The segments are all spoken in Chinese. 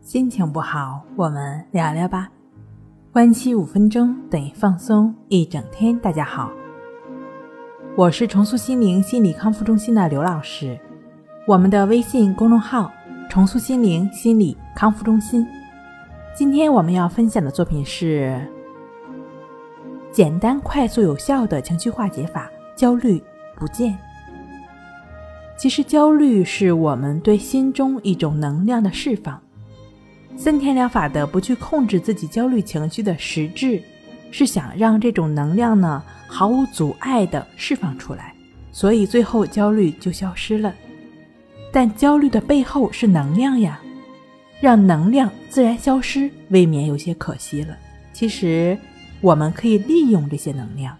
心情不好，我们聊聊吧。关系五分钟等于放松一整天。大家好，我是重塑心灵心理康复中心的刘老师。我们的微信公众号“重塑心灵心理康复中心”。今天我们要分享的作品是简单、快速、有效的情绪化解法——焦虑不见。其实，焦虑是我们对心中一种能量的释放。森田疗法的不去控制自己焦虑情绪的实质，是想让这种能量呢毫无阻碍的释放出来，所以最后焦虑就消失了。但焦虑的背后是能量呀，让能量自然消失，未免有些可惜了。其实，我们可以利用这些能量，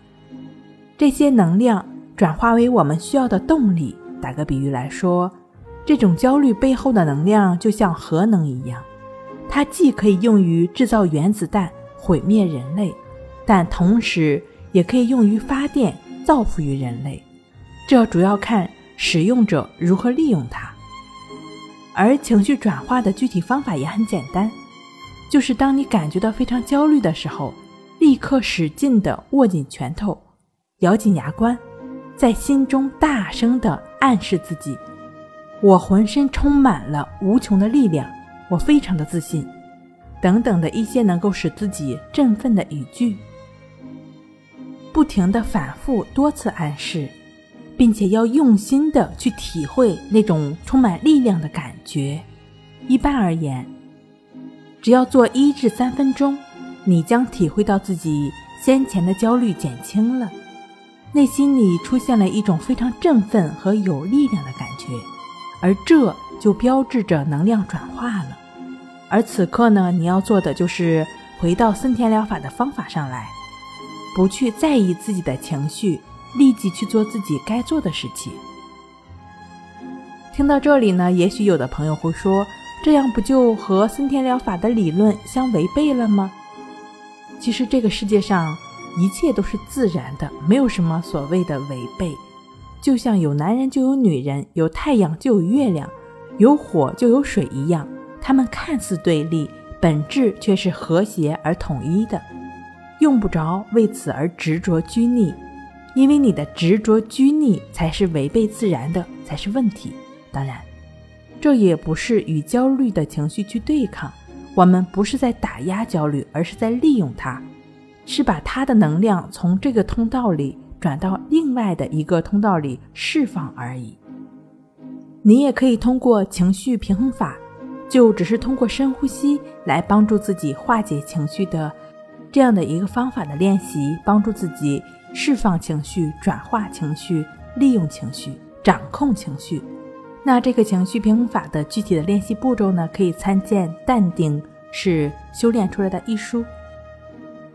这些能量转化为我们需要的动力。打个比喻来说，这种焦虑背后的能量就像核能一样，它既可以用于制造原子弹毁灭人类，但同时也可以用于发电造福于人类。这主要看使用者如何利用它。而情绪转化的具体方法也很简单，就是当你感觉到非常焦虑的时候，立刻使劲地握紧拳头，咬紧牙关。在心中大声地暗示自己：“我浑身充满了无穷的力量，我非常的自信。”等等的一些能够使自己振奋的语句，不停的反复多次暗示，并且要用心的去体会那种充满力量的感觉。一般而言，只要做一至三分钟，你将体会到自己先前的焦虑减轻了。内心里出现了一种非常振奋和有力量的感觉，而这就标志着能量转化了。而此刻呢，你要做的就是回到森田疗法的方法上来，不去在意自己的情绪，立即去做自己该做的事情。听到这里呢，也许有的朋友会说，这样不就和森田疗法的理论相违背了吗？其实这个世界上。一切都是自然的，没有什么所谓的违背。就像有男人就有女人，有太阳就有月亮，有火就有水一样，它们看似对立，本质却是和谐而统一的。用不着为此而执着拘泥，因为你的执着拘泥才是违背自然的，才是问题。当然，这也不是与焦虑的情绪去对抗，我们不是在打压焦虑，而是在利用它。是把它的能量从这个通道里转到另外的一个通道里释放而已。你也可以通过情绪平衡法，就只是通过深呼吸来帮助自己化解情绪的这样的一个方法的练习，帮助自己释放情绪、转化情绪、利用情绪、掌控情绪。那这个情绪平衡法的具体的练习步骤呢？可以参见《淡定是修炼出来的》一书。